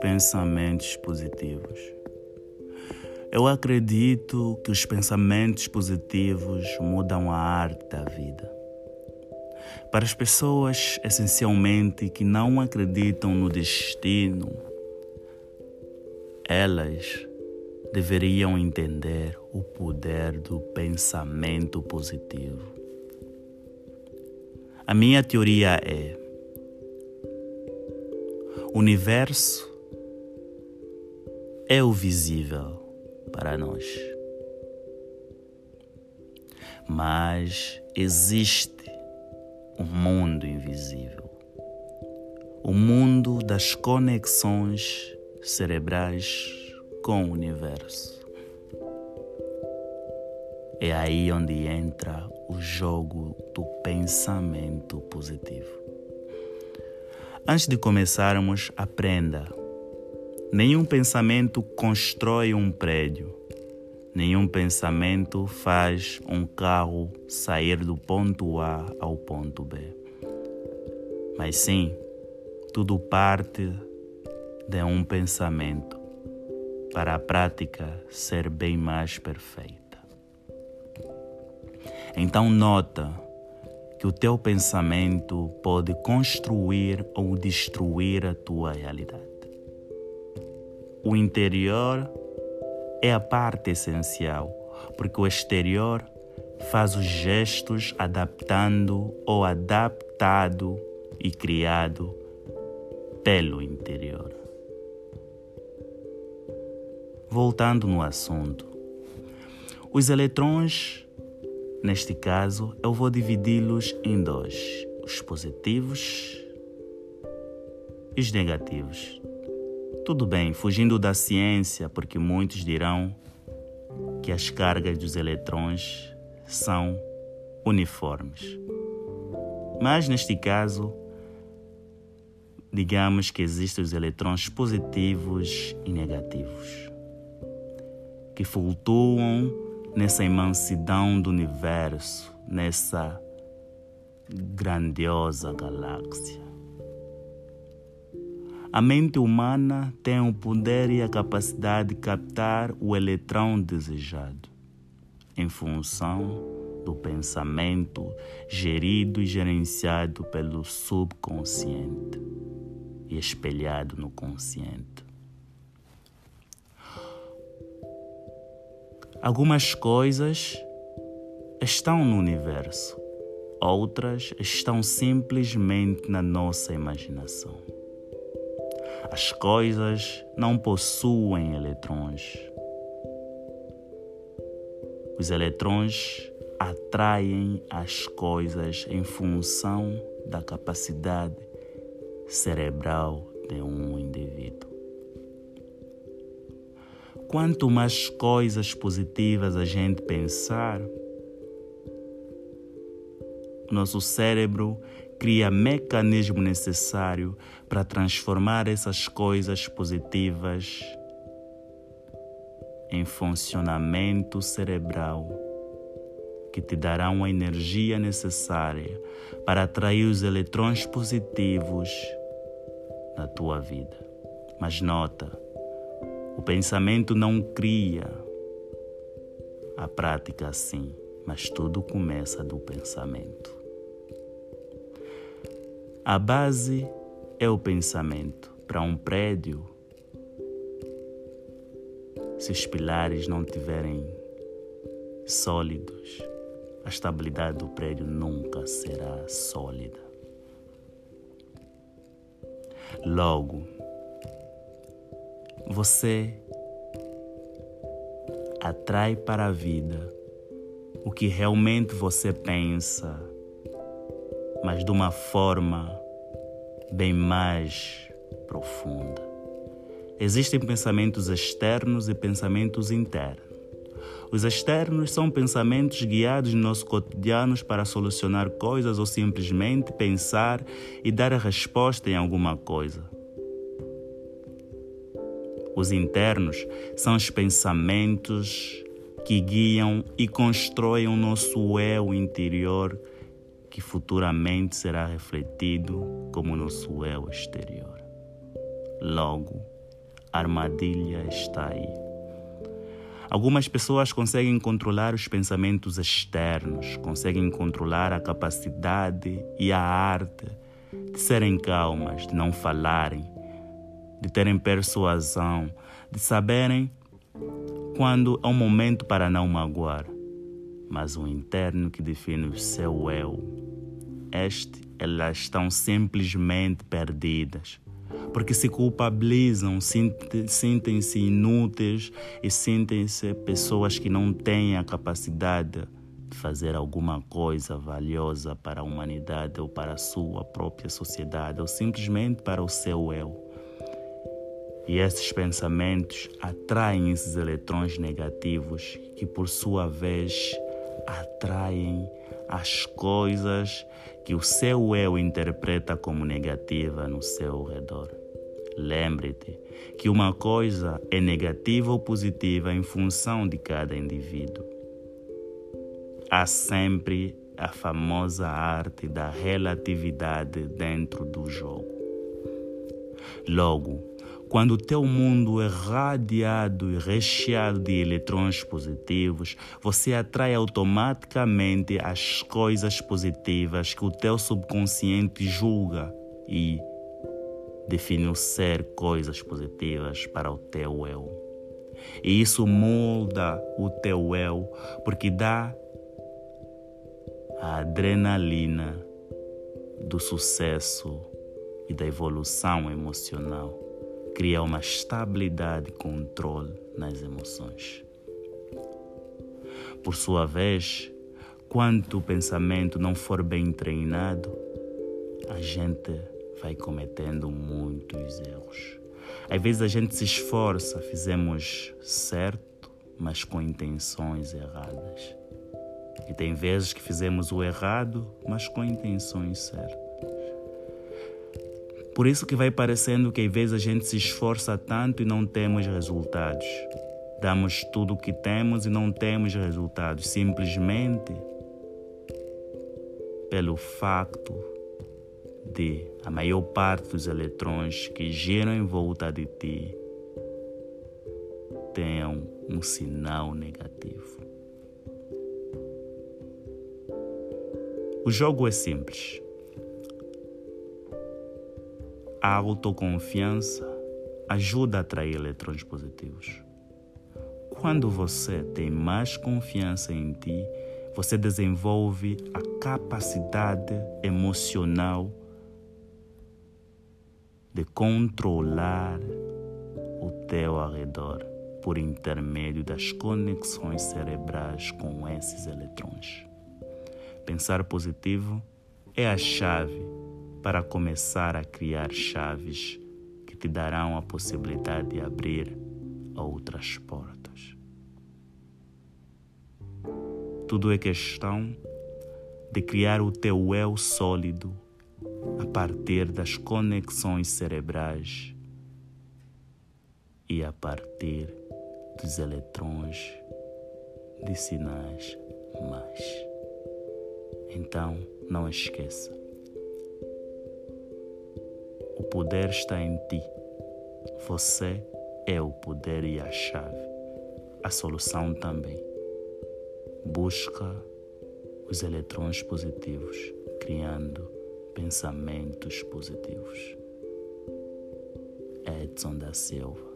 Pensamentos positivos. Eu acredito que os pensamentos positivos mudam a arte da vida. Para as pessoas, essencialmente, que não acreditam no destino, elas deveriam entender o poder do pensamento positivo. A minha teoria é: o universo é o visível para nós. Mas existe um mundo invisível o mundo das conexões cerebrais com o universo. É aí onde entra o jogo do pensamento positivo. Antes de começarmos, aprenda Nenhum pensamento constrói um prédio. Nenhum pensamento faz um carro sair do ponto A ao ponto B. Mas sim, tudo parte de um pensamento para a prática ser bem mais perfeita. Então, nota que o teu pensamento pode construir ou destruir a tua realidade. O interior é a parte essencial, porque o exterior faz os gestos adaptando ou adaptado e criado pelo interior. Voltando no assunto, os eletrões, neste caso, eu vou dividi-los em dois: os positivos e os negativos. Tudo bem, fugindo da ciência, porque muitos dirão que as cargas dos eletrões são uniformes. Mas neste caso, digamos que existem os eletrões positivos e negativos, que flutuam nessa imensidão do universo, nessa grandiosa galáxia. A mente humana tem o poder e a capacidade de captar o eletrão desejado, em função do pensamento gerido e gerenciado pelo subconsciente e espelhado no consciente. Algumas coisas estão no universo, outras estão simplesmente na nossa imaginação. As coisas não possuem eletrões. Os eletrões atraem as coisas em função da capacidade cerebral de um indivíduo. Quanto mais coisas positivas a gente pensar, nosso cérebro cria mecanismo necessário para transformar essas coisas positivas em funcionamento cerebral que te darão a energia necessária para atrair os eletrões positivos na tua vida. Mas nota, o pensamento não cria a prática assim, mas tudo começa do pensamento. A base é o pensamento. Para um prédio, se os pilares não tiverem sólidos, a estabilidade do prédio nunca será sólida. Logo, você atrai para a vida o que realmente você pensa mas de uma forma bem mais profunda. Existem pensamentos externos e pensamentos internos. Os externos são pensamentos guiados nos nossos cotidianos para solucionar coisas ou simplesmente pensar e dar a resposta em alguma coisa. Os internos são os pensamentos que guiam e constroem o nosso eu interior que futuramente será refletido como nosso eu exterior. Logo, a armadilha está aí. Algumas pessoas conseguem controlar os pensamentos externos, conseguem controlar a capacidade e a arte de serem calmas, de não falarem, de terem persuasão, de saberem quando é um momento para não magoar. Mas o interno que define o seu eu, este, elas estão simplesmente perdidas porque se culpabilizam, sentem-se inúteis e sentem-se pessoas que não têm a capacidade de fazer alguma coisa valiosa para a humanidade ou para a sua própria sociedade ou simplesmente para o seu eu. E esses pensamentos atraem esses eletrões negativos que, por sua vez, atraem as coisas que o seu eu interpreta como negativa no seu redor. Lembre-te que uma coisa é negativa ou positiva em função de cada indivíduo. Há sempre a famosa arte da relatividade dentro do jogo. Logo, quando o teu mundo é radiado e recheado de eletrões positivos, você atrai automaticamente as coisas positivas que o teu subconsciente julga e define ser coisas positivas para o teu eu. E isso molda o teu eu porque dá a adrenalina do sucesso e da evolução emocional cria uma estabilidade e controle nas emoções. Por sua vez, quando o pensamento não for bem treinado, a gente vai cometendo muitos erros. Às vezes a gente se esforça, fizemos certo, mas com intenções erradas. E tem vezes que fizemos o errado, mas com intenções certas. Por isso que vai parecendo que às vezes a gente se esforça tanto e não temos resultados. Damos tudo o que temos e não temos resultados, simplesmente pelo facto de a maior parte dos eletrões que giram em volta de ti tenham um sinal negativo. O jogo é simples. A autoconfiança ajuda a atrair eletrões positivos. Quando você tem mais confiança em ti, você desenvolve a capacidade emocional de controlar o teu arredor por intermédio das conexões cerebrais com esses eletrões. Pensar positivo é a chave para começar a criar chaves que te darão a possibilidade de abrir outras portas. Tudo é questão de criar o teu eu sólido a partir das conexões cerebrais e a partir dos eletrões de sinais mais. Então, não esqueça poder está em ti. Você é o poder e a chave. A solução também. Busca os eletrões positivos, criando pensamentos positivos. Edson da Silva